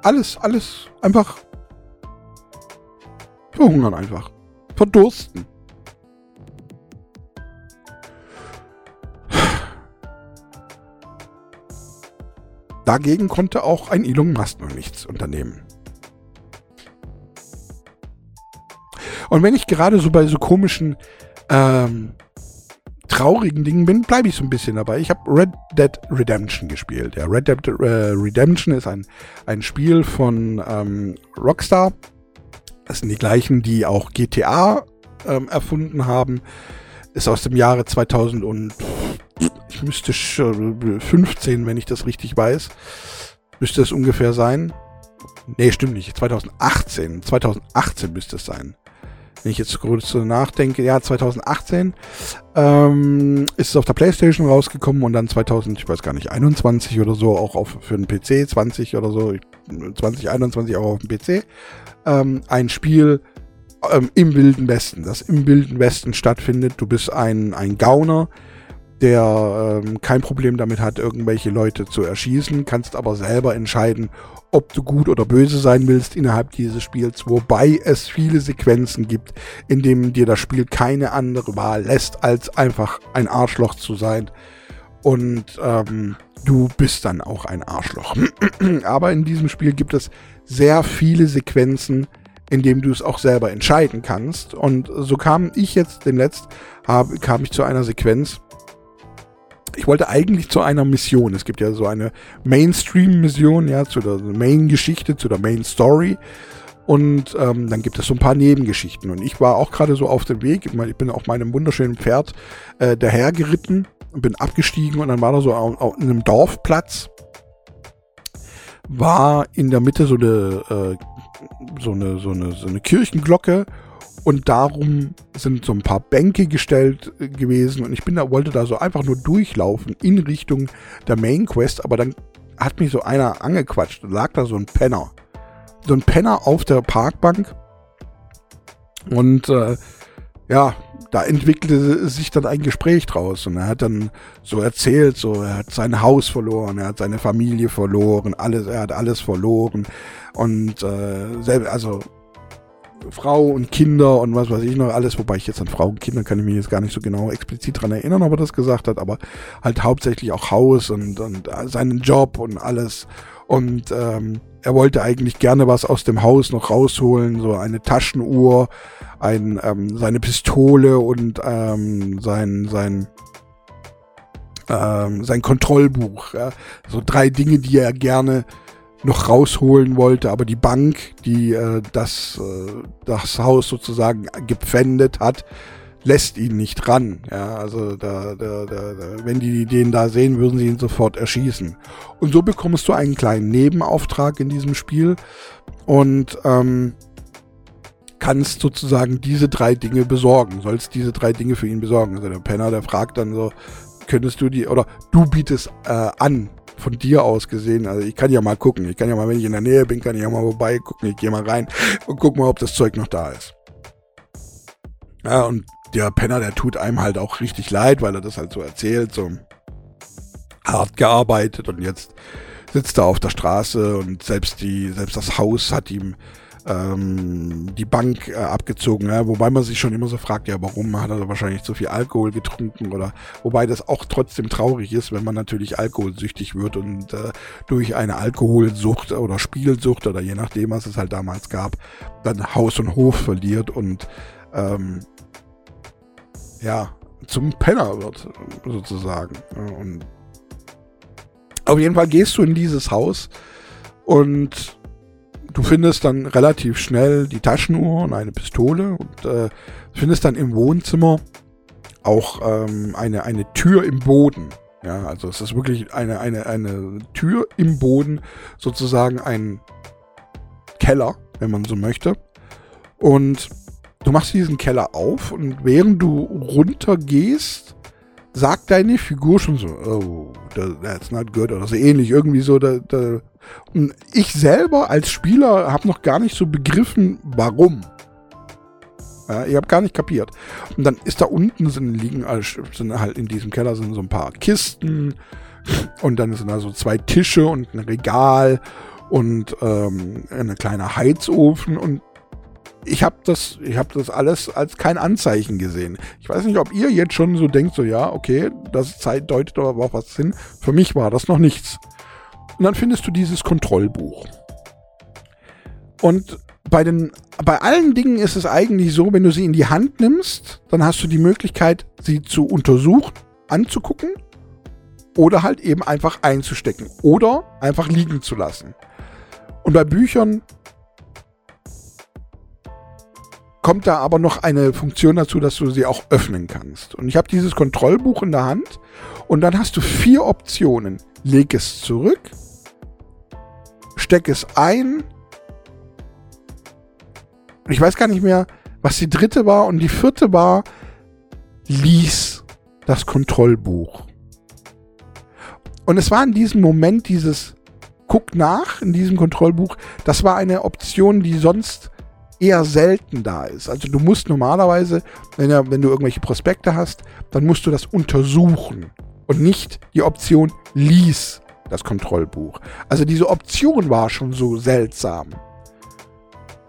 Alles, alles einfach verhungern einfach. Verdursten. Dagegen konnte auch ein Elon Musk noch nichts unternehmen. Und wenn ich gerade so bei so komischen, ähm, traurigen Dingen bin, bleibe ich so ein bisschen dabei. Ich habe Red Dead Redemption gespielt. Ja, Red Dead äh, Redemption ist ein, ein Spiel von ähm, Rockstar. Das sind die gleichen, die auch GTA ähm, erfunden haben. Ist aus dem Jahre 2000 und ich müsste 15, wenn ich das richtig weiß, müsste es ungefähr sein. Nee, stimmt nicht. 2018. 2018 müsste es sein. Wenn ich jetzt kurz so nachdenke, ja, 2018 ähm, ist es auf der Playstation rausgekommen und dann 2000, ich weiß gar nicht, 21 oder so, auch auf, für den PC, 20 oder so, 2021 auch auf dem PC. Ähm, ein Spiel ähm, im Wilden Westen, das im Wilden Westen stattfindet. Du bist ein, ein Gauner, der ähm, kein Problem damit hat, irgendwelche Leute zu erschießen, kannst aber selber entscheiden, ob du gut oder böse sein willst innerhalb dieses Spiels, wobei es viele Sequenzen gibt, in denen dir das Spiel keine andere Wahl lässt, als einfach ein Arschloch zu sein. Und ähm, du bist dann auch ein Arschloch. aber in diesem Spiel gibt es sehr viele Sequenzen, in denen du es auch selber entscheiden kannst. Und so kam ich jetzt letzt, hab, kam ich zu einer Sequenz, ich wollte eigentlich zu einer Mission. Es gibt ja so eine Mainstream-Mission, ja, zu der Main-Geschichte, zu der Main-Story. Und ähm, dann gibt es so ein paar Nebengeschichten. Und ich war auch gerade so auf dem Weg. Ich bin auf meinem wunderschönen Pferd äh, dahergeritten und bin abgestiegen. Und dann war da so auf, auf einem Dorfplatz, war in der Mitte so eine, äh, so eine, so eine, so eine Kirchenglocke und darum sind so ein paar Bänke gestellt äh, gewesen. Und ich bin da, wollte da so einfach nur durchlaufen in Richtung der Main Quest, aber dann hat mich so einer angequatscht, lag da so ein Penner. So ein Penner auf der Parkbank. Und äh, ja, da entwickelte sich dann ein Gespräch draus. Und er hat dann so erzählt, so er hat sein Haus verloren, er hat seine Familie verloren, alles, er hat alles verloren. Und äh, also Frau und Kinder und was weiß ich noch alles, wobei ich jetzt an Frau und Kinder kann ich mich jetzt gar nicht so genau explizit dran erinnern, ob er das gesagt hat, aber halt hauptsächlich auch Haus und, und seinen Job und alles. Und ähm, er wollte eigentlich gerne was aus dem Haus noch rausholen, so eine Taschenuhr, ein, ähm, seine Pistole und ähm, sein, sein, ähm, sein Kontrollbuch. Ja? So drei Dinge, die er gerne noch rausholen wollte, aber die Bank, die äh, das, äh, das Haus sozusagen gepfändet hat, lässt ihn nicht ran. Ja, also da, da, da, wenn die den da sehen, würden sie ihn sofort erschießen. Und so bekommst du einen kleinen Nebenauftrag in diesem Spiel und ähm, kannst sozusagen diese drei Dinge besorgen, sollst diese drei Dinge für ihn besorgen. Also der Penner, der fragt dann so, könntest du die, oder du bietest äh, an, von dir aus gesehen, also ich kann ja mal gucken. Ich kann ja mal, wenn ich in der Nähe bin, kann ich ja mal vorbei gucken. Ich gehe mal rein und guck mal, ob das Zeug noch da ist. Ja, und der Penner, der tut einem halt auch richtig leid, weil er das halt so erzählt, so hart gearbeitet und jetzt sitzt er auf der Straße und selbst die, selbst das Haus hat ihm ähm, die Bank äh, abgezogen. Ja? Wobei man sich schon immer so fragt, ja, warum hat er wahrscheinlich zu viel Alkohol getrunken oder wobei das auch trotzdem traurig ist, wenn man natürlich alkoholsüchtig wird und äh, durch eine Alkoholsucht oder Spielsucht oder je nachdem, was es halt damals gab, dann Haus und Hof verliert und ähm, ja, zum Penner wird, sozusagen. Und auf jeden Fall gehst du in dieses Haus und du findest dann relativ schnell die Taschenuhr und eine Pistole und äh, findest dann im Wohnzimmer auch ähm, eine, eine Tür im Boden. Ja, also es ist wirklich eine, eine, eine Tür im Boden, sozusagen ein Keller, wenn man so möchte. Und du machst diesen Keller auf und während du runter gehst, sagt deine Figur schon so, oh, that's not good oder so ähnlich, irgendwie so, da, da ich selber als Spieler habe noch gar nicht so begriffen, warum. Ja, ich habe gar nicht kapiert. Und dann ist da unten sind liegen sind halt in diesem Keller sind so ein paar Kisten und dann sind da so zwei Tische und ein Regal und ähm, ein kleiner Heizofen und ich habe das, ich das alles als kein Anzeichen gesehen. Ich weiß nicht, ob ihr jetzt schon so denkt, so ja, okay, das deutet aber auch was hin. Für mich war das noch nichts. Und dann findest du dieses Kontrollbuch. Und bei, den, bei allen Dingen ist es eigentlich so, wenn du sie in die Hand nimmst, dann hast du die Möglichkeit, sie zu untersuchen, anzugucken oder halt eben einfach einzustecken oder einfach liegen zu lassen. Und bei Büchern kommt da aber noch eine Funktion dazu, dass du sie auch öffnen kannst. Und ich habe dieses Kontrollbuch in der Hand und dann hast du vier Optionen. Leg es zurück, steck es ein. Ich weiß gar nicht mehr, was die dritte war und die vierte war, lies das Kontrollbuch. Und es war in diesem Moment dieses Guck nach in diesem Kontrollbuch, das war eine Option, die sonst eher selten da ist. Also du musst normalerweise, wenn, ja, wenn du irgendwelche Prospekte hast, dann musst du das untersuchen und nicht die Option lies das Kontrollbuch. Also diese Option war schon so seltsam.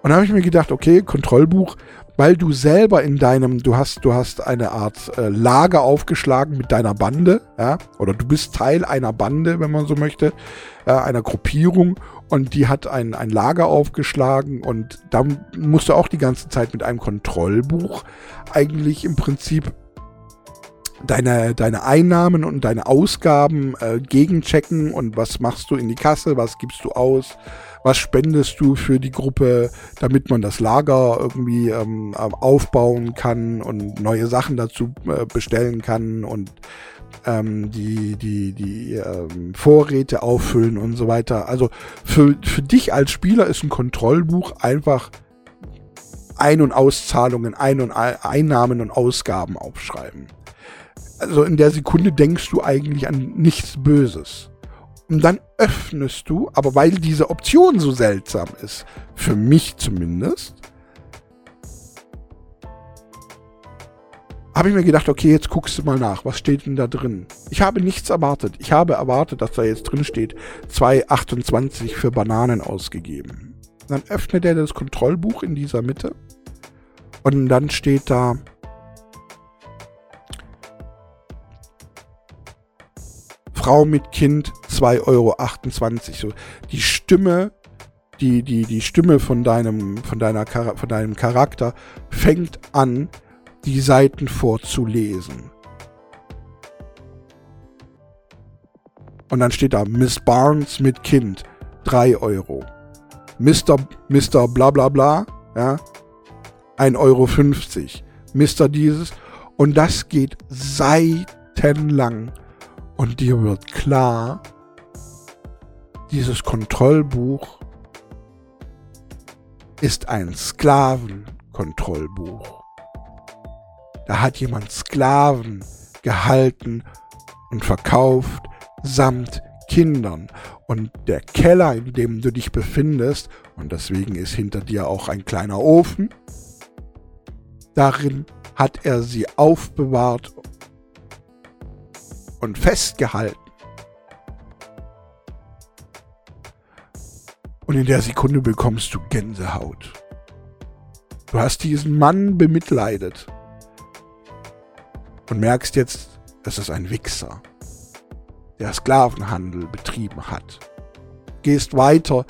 Und da habe ich mir gedacht, okay, Kontrollbuch, weil du selber in deinem, du hast, du hast eine Art äh, Lager aufgeschlagen mit deiner Bande, ja, oder du bist Teil einer Bande, wenn man so möchte, äh, einer Gruppierung und die hat ein, ein Lager aufgeschlagen und da musst du auch die ganze Zeit mit einem Kontrollbuch eigentlich im Prinzip deine, deine Einnahmen und deine Ausgaben äh, gegenchecken und was machst du in die Kasse, was gibst du aus, was spendest du für die Gruppe, damit man das Lager irgendwie ähm, aufbauen kann und neue Sachen dazu äh, bestellen kann und ähm, die, die, die ähm, Vorräte auffüllen und so weiter. Also für, für dich als Spieler ist ein Kontrollbuch einfach Ein- und Auszahlungen, Ein- und Einnahmen und Ausgaben aufschreiben also in der Sekunde denkst du eigentlich an nichts Böses. Und dann öffnest du, aber weil diese Option so seltsam ist, für mich zumindest, habe ich mir gedacht, okay, jetzt guckst du mal nach, was steht denn da drin? Ich habe nichts erwartet. Ich habe erwartet, dass da jetzt drin steht, 2,28 für Bananen ausgegeben. Dann öffnet er das Kontrollbuch in dieser Mitte und dann steht da Frau mit Kind 2,28 Euro. So, die Stimme, die, die, die Stimme von deinem, von, deiner, von deinem Charakter fängt an, die Seiten vorzulesen. Und dann steht da Miss Barnes mit Kind 3 Euro. Mr. Mr. bla bla bla, ja, 1,50 Euro. Mr. dieses. Und das geht seitenlang. Und dir wird klar, dieses Kontrollbuch ist ein Sklavenkontrollbuch. Da hat jemand Sklaven gehalten und verkauft samt Kindern. Und der Keller, in dem du dich befindest, und deswegen ist hinter dir auch ein kleiner Ofen, darin hat er sie aufbewahrt und festgehalten. Und in der Sekunde bekommst du Gänsehaut. Du hast diesen Mann bemitleidet und merkst jetzt, es ist ein Wichser, der Sklavenhandel betrieben hat. Gehst weiter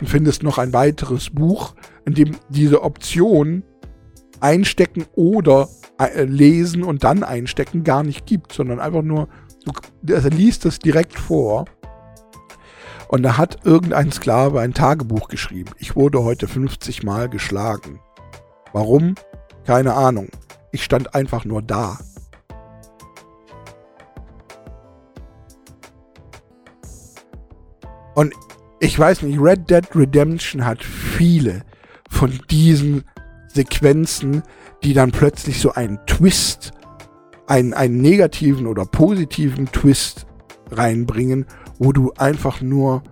und findest noch ein weiteres Buch, in dem diese Option einstecken oder äh, lesen und dann einstecken gar nicht gibt, sondern einfach nur Er liest es direkt vor. Und da hat irgendein Sklave ein Tagebuch geschrieben. Ich wurde heute 50 Mal geschlagen. Warum? Keine Ahnung. Ich stand einfach nur da. Und ich weiß nicht, Red Dead Redemption hat viele von diesen Sequenzen, die dann plötzlich so einen Twist einen, einen negativen oder positiven Twist reinbringen, wo du einfach nur,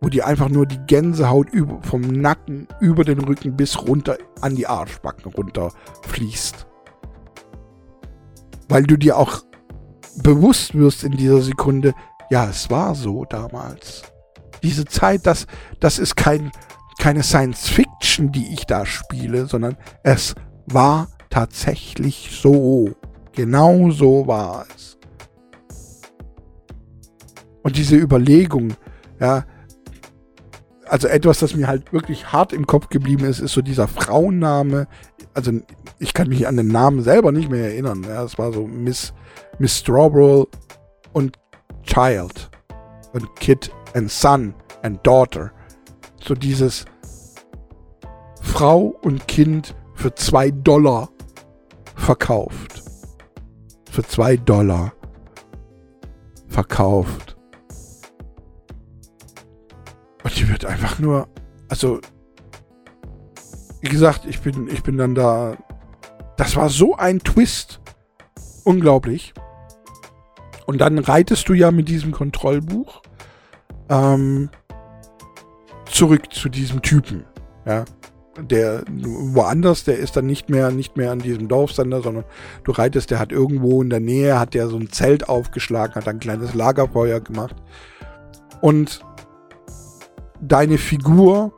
wo dir einfach nur die Gänsehaut über, vom Nacken über den Rücken bis runter an die Arschbacken runter fließt. Weil du dir auch bewusst wirst in dieser Sekunde, ja, es war so damals. Diese Zeit, das, das ist kein, keine Science Fiction, die ich da spiele, sondern es war tatsächlich so. Genau so war es. Und diese Überlegung, ja, also etwas, das mir halt wirklich hart im Kopf geblieben ist, ist so dieser Frauenname. Also ich kann mich an den Namen selber nicht mehr erinnern. Ja, es war so Miss, Miss Strawberry und Child und Kid and Son and Daughter. So dieses Frau und Kind für zwei Dollar verkauft für zwei Dollar verkauft. Und die wird einfach nur, also, wie gesagt, ich bin, ich bin dann da. Das war so ein Twist. Unglaublich. Und dann reitest du ja mit diesem Kontrollbuch ähm, zurück zu diesem Typen. Ja der woanders, der ist dann nicht mehr, nicht mehr an diesem Dorfsender, sondern du reitest, der hat irgendwo in der Nähe, hat der so ein Zelt aufgeschlagen, hat ein kleines Lagerfeuer gemacht. Und deine Figur,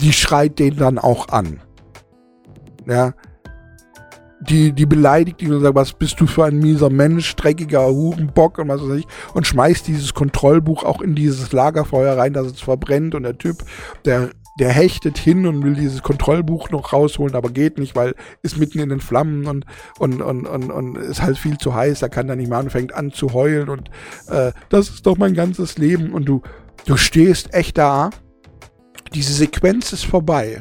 die schreit den dann auch an. Ja. Die, die beleidigt ihn und sagt, was bist du für ein mieser Mensch, dreckiger Hurenbock und was weiß ich, und schmeißt dieses Kontrollbuch auch in dieses Lagerfeuer rein, dass es verbrennt und der Typ, der der hechtet hin und will dieses Kontrollbuch noch rausholen, aber geht nicht, weil ist mitten in den Flammen und, und, und, und, und ist halt viel zu heiß, er kann da nicht mehr und fängt an zu heulen und äh, das ist doch mein ganzes Leben und du, du stehst echt da, diese Sequenz ist vorbei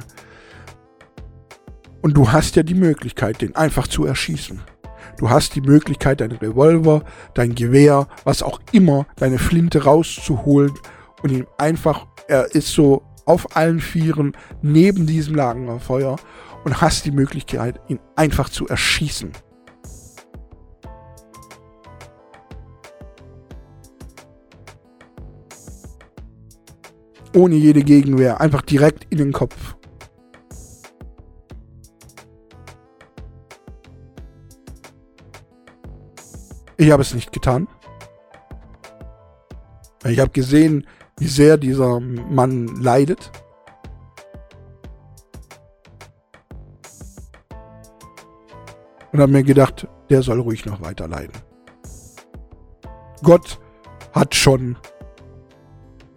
und du hast ja die Möglichkeit, den einfach zu erschießen. Du hast die Möglichkeit, deinen Revolver, dein Gewehr, was auch immer, deine Flinte rauszuholen und ihm einfach, er ist so auf allen Vieren neben diesem Lagerfeuer und hast die Möglichkeit, ihn einfach zu erschießen. Ohne jede Gegenwehr, einfach direkt in den Kopf. Ich habe es nicht getan. Ich habe gesehen, wie sehr dieser Mann leidet. Und habe mir gedacht, der soll ruhig noch weiter leiden. Gott hat schon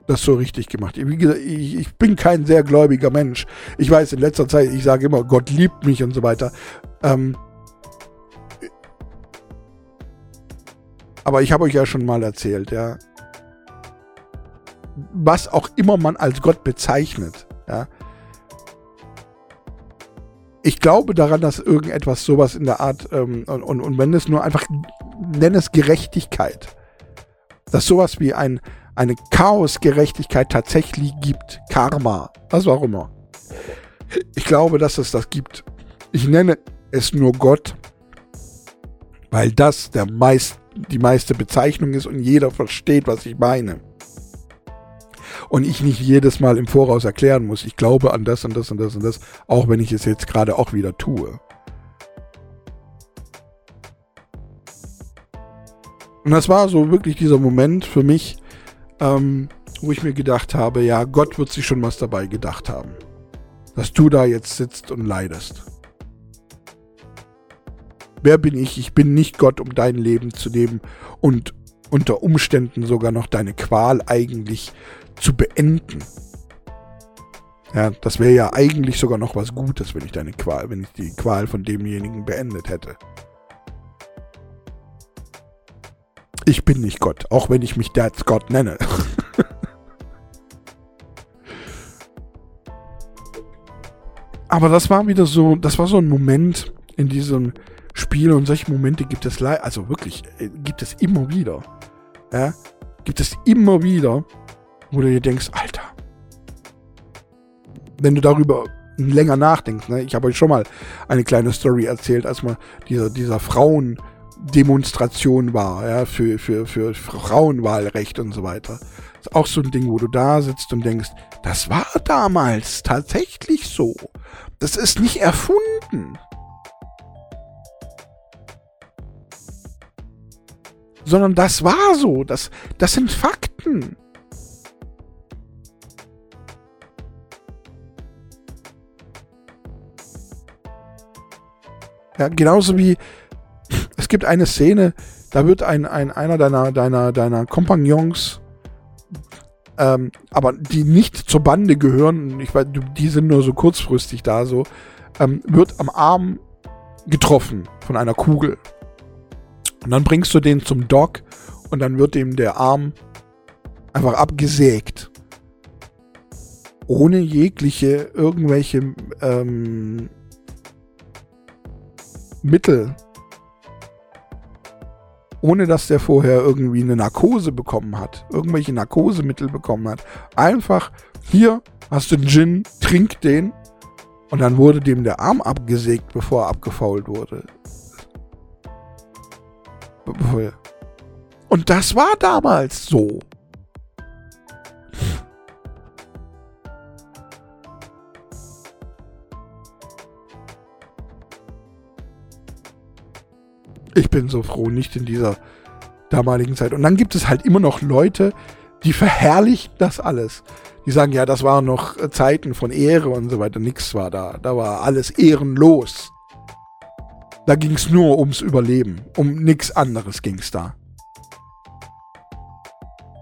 das so richtig gemacht. Wie gesagt, ich, ich, bin kein sehr gläubiger Mensch. Ich weiß in letzter Zeit, ich sage immer, Gott liebt mich und so weiter. Ähm, aber ich habe euch ja schon mal erzählt, ja, was auch immer man als Gott bezeichnet. Ja. Ich glaube daran, dass irgendetwas sowas in der Art, ähm, und, und, und wenn es nur einfach, nenne es Gerechtigkeit, dass sowas wie ein, eine Chaosgerechtigkeit tatsächlich gibt, Karma, was auch immer. Ich glaube, dass es das gibt. Ich nenne es nur Gott, weil das der meist, die meiste Bezeichnung ist und jeder versteht, was ich meine und ich nicht jedes Mal im Voraus erklären muss, ich glaube an das und das und das und das, auch wenn ich es jetzt gerade auch wieder tue. Und das war so wirklich dieser Moment für mich, ähm, wo ich mir gedacht habe, ja, Gott wird sich schon was dabei gedacht haben, dass du da jetzt sitzt und leidest. Wer bin ich? Ich bin nicht Gott, um dein Leben zu nehmen und unter Umständen sogar noch deine Qual eigentlich zu beenden. Ja, das wäre ja eigentlich sogar noch was Gutes, wenn ich deine Qual, wenn ich die Qual von demjenigen beendet hätte. Ich bin nicht Gott, auch wenn ich mich Dad's Gott nenne. Aber das war wieder so, das war so ein Moment in diesem Spiel und solche Momente gibt es leider, also wirklich, äh, gibt es immer wieder. Ja, gibt es immer wieder, wo du dir denkst, Alter, wenn du darüber länger nachdenkst, ne? ich habe euch schon mal eine kleine Story erzählt, als mal dieser, dieser Frauendemonstration war, ja, für, für, für Frauenwahlrecht und so weiter. Ist auch so ein Ding, wo du da sitzt und denkst, das war damals tatsächlich so. Das ist nicht erfunden. Sondern das war so. Das, das sind Fakten. Ja, genauso wie es gibt eine Szene, da wird ein, ein einer deiner, deiner, deiner Kompagnons, ähm, aber die nicht zur Bande gehören, ich weiß, die sind nur so kurzfristig da, so, ähm, wird am Arm getroffen von einer Kugel. Und dann bringst du den zum Dock und dann wird ihm der Arm einfach abgesägt. Ohne jegliche irgendwelche ähm, Mittel, ohne dass der vorher irgendwie eine Narkose bekommen hat, irgendwelche Narkosemittel bekommen hat. Einfach, hier hast du Gin, trink den. Und dann wurde dem der Arm abgesägt, bevor er abgefault wurde. Und das war damals so. Ich bin so froh, nicht in dieser damaligen Zeit. Und dann gibt es halt immer noch Leute, die verherrlichen das alles. Die sagen, ja, das waren noch Zeiten von Ehre und so weiter. Nix war da. Da war alles ehrenlos. Da ging es nur ums Überleben. Um nichts anderes ging es da.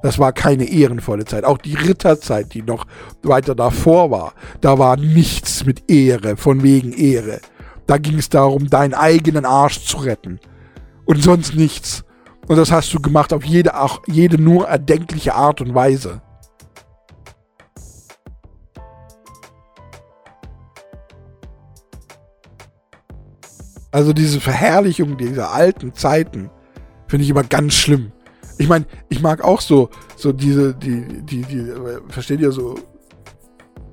Das war keine ehrenvolle Zeit. Auch die Ritterzeit, die noch weiter davor war, da war nichts mit Ehre, von wegen Ehre. Da ging es darum, deinen eigenen Arsch zu retten. Und sonst nichts. Und das hast du gemacht auf jede, jede nur erdenkliche Art und Weise. Also diese Verherrlichung dieser alten Zeiten finde ich immer ganz schlimm. Ich meine, ich mag auch so, so diese, die, die, die, versteht ihr so,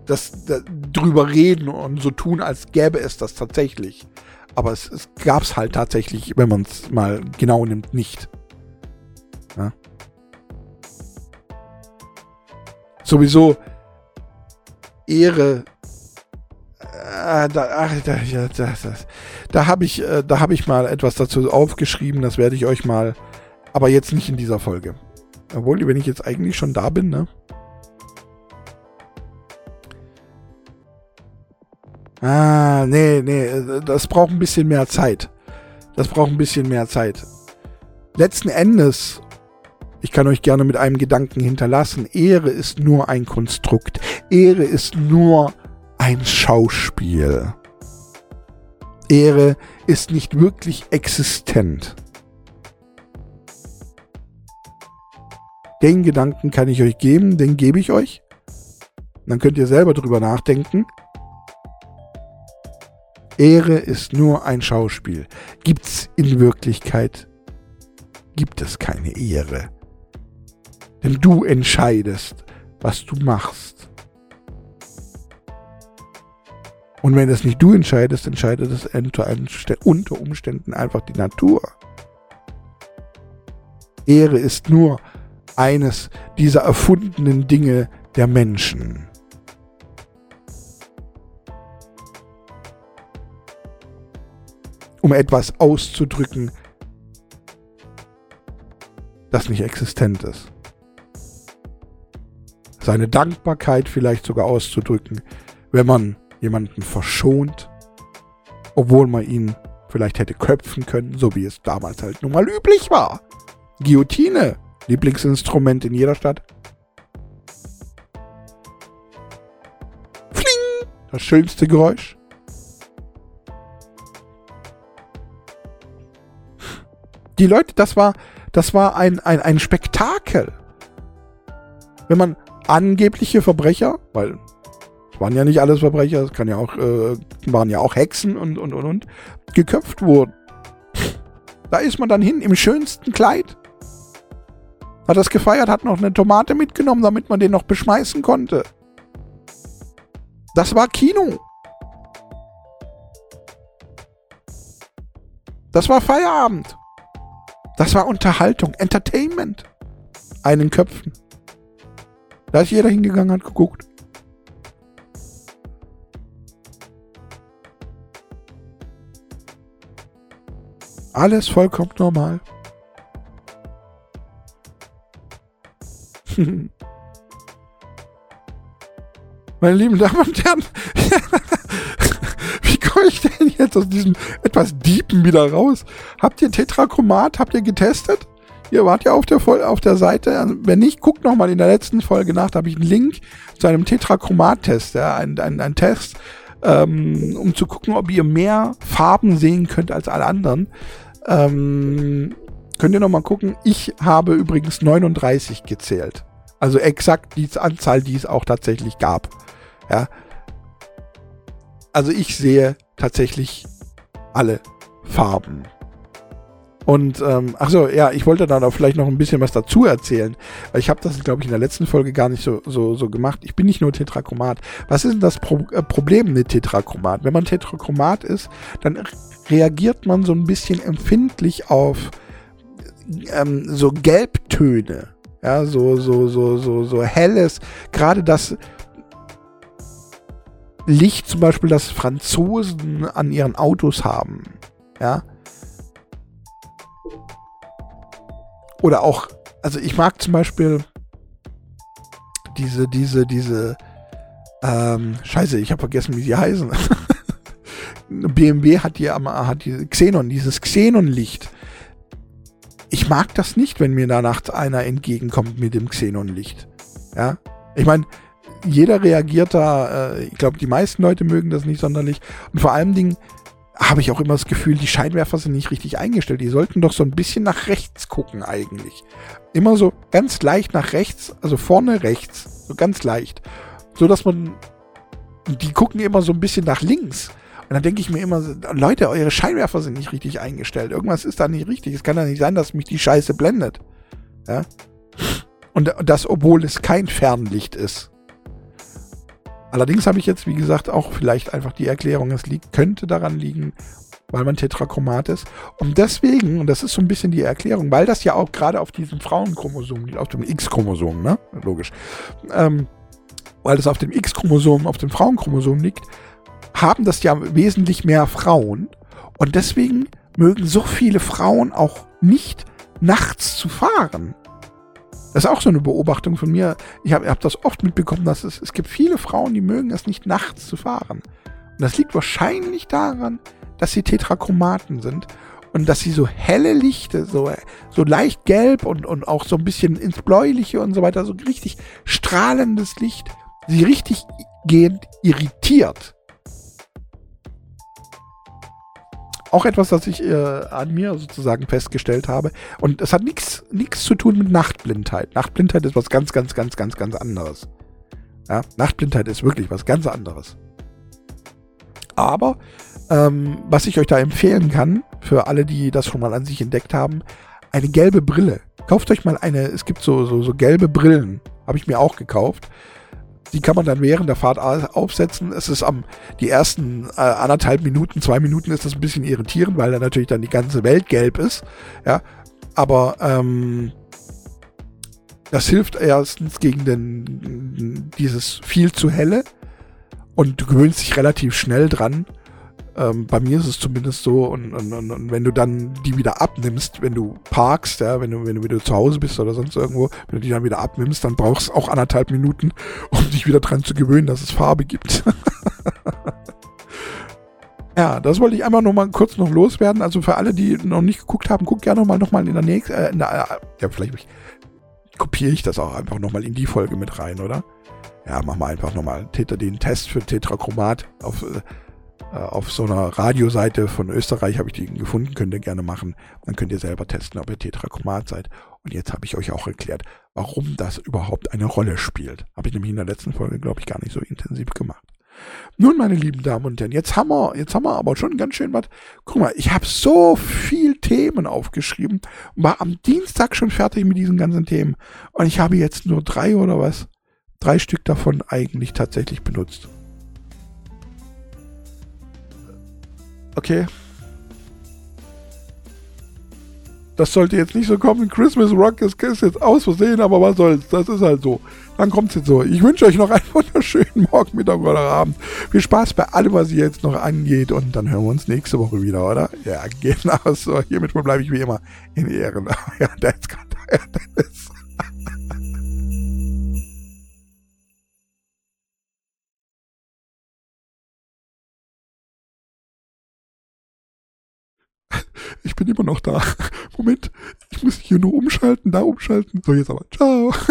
das, das drüber reden und so tun, als gäbe es das tatsächlich. Aber es, es gab es halt tatsächlich, wenn man es mal genau nimmt, nicht. Ja? Sowieso Ehre. Äh, da, da, ja, da, da habe ich, äh, da habe ich mal etwas dazu aufgeschrieben. Das werde ich euch mal aber jetzt nicht in dieser Folge. Obwohl, wenn ich jetzt eigentlich schon da bin, ne? Ah, nee, nee, das braucht ein bisschen mehr Zeit. Das braucht ein bisschen mehr Zeit. Letzten Endes, ich kann euch gerne mit einem Gedanken hinterlassen, Ehre ist nur ein Konstrukt. Ehre ist nur ein Schauspiel. Ehre ist nicht wirklich existent. Den Gedanken kann ich euch geben, den gebe ich euch. Dann könnt ihr selber drüber nachdenken. Ehre ist nur ein Schauspiel. Gibt's in Wirklichkeit gibt es keine Ehre. Denn du entscheidest, was du machst. Und wenn es nicht du entscheidest, entscheidet es unter Umständen einfach die Natur. Ehre ist nur eines dieser erfundenen Dinge der Menschen. Um etwas auszudrücken, das nicht existent ist. Seine Dankbarkeit vielleicht sogar auszudrücken, wenn man jemanden verschont, obwohl man ihn vielleicht hätte köpfen können, so wie es damals halt nun mal üblich war. Guillotine Lieblingsinstrument in jeder Stadt? Fling! Das schönste Geräusch. Die Leute, das war, das war ein, ein, ein Spektakel. Wenn man angebliche Verbrecher, weil waren ja nicht alles Verbrecher, es kann ja auch, äh, waren ja auch Hexen und, und, und, und, geköpft wurden. Da ist man dann hin im schönsten Kleid hat das gefeiert, hat noch eine Tomate mitgenommen, damit man den noch beschmeißen konnte. Das war Kino. Das war Feierabend. Das war Unterhaltung, Entertainment. Einen Köpfen. Da ist jeder hingegangen, hat geguckt. Alles vollkommen normal. Meine lieben Damen und Herren, wie komme ich denn jetzt aus diesem etwas Diepen wieder raus? Habt ihr Tetrachromat? Habt ihr getestet? Ihr wart ja auf der, auf der Seite. Wenn nicht, guckt nochmal in der letzten Folge nach. Da habe ich einen Link zu einem Tetrachromat-Test. Ja, ein, ein, ein Test, ähm, um zu gucken, ob ihr mehr Farben sehen könnt als alle anderen. Ähm, Könnt ihr noch mal gucken. Ich habe übrigens 39 gezählt. Also exakt die Anzahl, die es auch tatsächlich gab. Ja. Also ich sehe tatsächlich alle Farben. Und, ähm, ach so, ja, ich wollte dann auch vielleicht noch ein bisschen was dazu erzählen, weil ich habe das, glaube ich, in der letzten Folge gar nicht so, so, so gemacht. Ich bin nicht nur Tetrachromat. Was ist denn das Pro äh, Problem mit Tetrachromat? Wenn man Tetrachromat ist, dann reagiert man so ein bisschen empfindlich auf ähm, so Gelbtöne, ja, so, so, so, so, so helles, gerade das Licht zum Beispiel, das Franzosen an ihren Autos haben, ja. Oder auch, also ich mag zum Beispiel diese, diese, diese, ähm, scheiße, ich habe vergessen, wie die heißen. BMW hat die, hat die Xenon, dieses Xenonlicht ich mag das nicht, wenn mir da nachts einer entgegenkommt mit dem Xenonlicht. Ja, ich meine, jeder reagiert da, äh, ich glaube, die meisten Leute mögen das nicht sonderlich. Und vor allen Dingen habe ich auch immer das Gefühl, die Scheinwerfer sind nicht richtig eingestellt. Die sollten doch so ein bisschen nach rechts gucken eigentlich. Immer so ganz leicht nach rechts, also vorne rechts, so ganz leicht. So dass man, die gucken immer so ein bisschen nach links. Und dann denke ich mir immer, Leute, eure Scheinwerfer sind nicht richtig eingestellt. Irgendwas ist da nicht richtig. Es kann ja nicht sein, dass mich die Scheiße blendet. Ja? Und das, obwohl es kein Fernlicht ist. Allerdings habe ich jetzt, wie gesagt, auch vielleicht einfach die Erklärung, es liegt, könnte daran liegen, weil man tetrachromat ist. Und deswegen, und das ist so ein bisschen die Erklärung, weil das ja auch gerade auf diesem Frauenchromosom liegt, auf dem X-Chromosom, ne? Logisch. Ähm, weil das auf dem X-Chromosom, auf dem Frauenchromosom liegt, haben das ja wesentlich mehr Frauen. Und deswegen mögen so viele Frauen auch nicht nachts zu fahren. Das ist auch so eine Beobachtung von mir. Ich habe hab das oft mitbekommen, dass es, es gibt viele Frauen, die mögen es nicht nachts zu fahren. Und das liegt wahrscheinlich daran, dass sie Tetrachromaten sind und dass sie so helle Lichte, so, so leicht gelb und, und auch so ein bisschen ins Bläuliche und so weiter, so richtig strahlendes Licht, sie richtig gehend irritiert. Auch etwas, das ich äh, an mir sozusagen festgestellt habe. Und es hat nichts zu tun mit Nachtblindheit. Nachtblindheit ist was ganz, ganz, ganz, ganz, ganz anderes. Ja, Nachtblindheit ist wirklich was ganz anderes. Aber ähm, was ich euch da empfehlen kann, für alle, die das schon mal an sich entdeckt haben, eine gelbe Brille. Kauft euch mal eine, es gibt so, so, so gelbe Brillen, habe ich mir auch gekauft. Die kann man dann während der Fahrt aufsetzen. Es ist am die ersten äh, anderthalb Minuten, zwei Minuten ist das ein bisschen irritierend, weil da natürlich dann die ganze Welt gelb ist. Ja, aber ähm, das hilft erstens gegen den, dieses viel zu helle und du gewöhnst dich relativ schnell dran. Ähm, bei mir ist es zumindest so, und, und, und, und, wenn du dann die wieder abnimmst, wenn du parkst, ja, wenn du, wenn du wieder zu Hause bist oder sonst irgendwo, wenn du die dann wieder abnimmst, dann brauchst du auch anderthalb Minuten, um dich wieder dran zu gewöhnen, dass es Farbe gibt. ja, das wollte ich einmal noch mal kurz noch loswerden. Also für alle, die noch nicht geguckt haben, guckt gerne mal noch mal in der nächsten, äh, äh, ja, vielleicht kopiere ich das auch einfach noch mal in die Folge mit rein, oder? Ja, mach mal einfach noch mal den Test für Tetrachromat auf äh, auf so einer Radioseite von Österreich habe ich die gefunden, könnt ihr gerne machen. Dann könnt ihr selber testen, ob ihr Tetrachromat seid. Und jetzt habe ich euch auch erklärt, warum das überhaupt eine Rolle spielt. Habe ich nämlich in der letzten Folge, glaube ich, gar nicht so intensiv gemacht. Nun, meine lieben Damen und Herren, jetzt haben wir, jetzt haben wir aber schon ganz schön was. Guck mal, ich habe so viel Themen aufgeschrieben und war am Dienstag schon fertig mit diesen ganzen Themen. Und ich habe jetzt nur drei oder was? Drei Stück davon eigentlich tatsächlich benutzt. Okay. Das sollte jetzt nicht so kommen. Christmas Rock ist, jetzt aus Versehen, aber was soll's. Das ist halt so. Dann kommt's jetzt so. Ich wünsche euch noch einen wunderschönen Morgen, Mittag oder Abend. Viel Spaß bei allem, was ihr jetzt noch angeht. Und dann hören wir uns nächste Woche wieder, oder? Ja, genau so. Hiermit bleibe ich wie immer in Ehren. Ja, ist gerade. Ja, der ist Ich bin immer noch da. Moment, ich muss hier nur umschalten, da umschalten. So, jetzt aber. Ciao.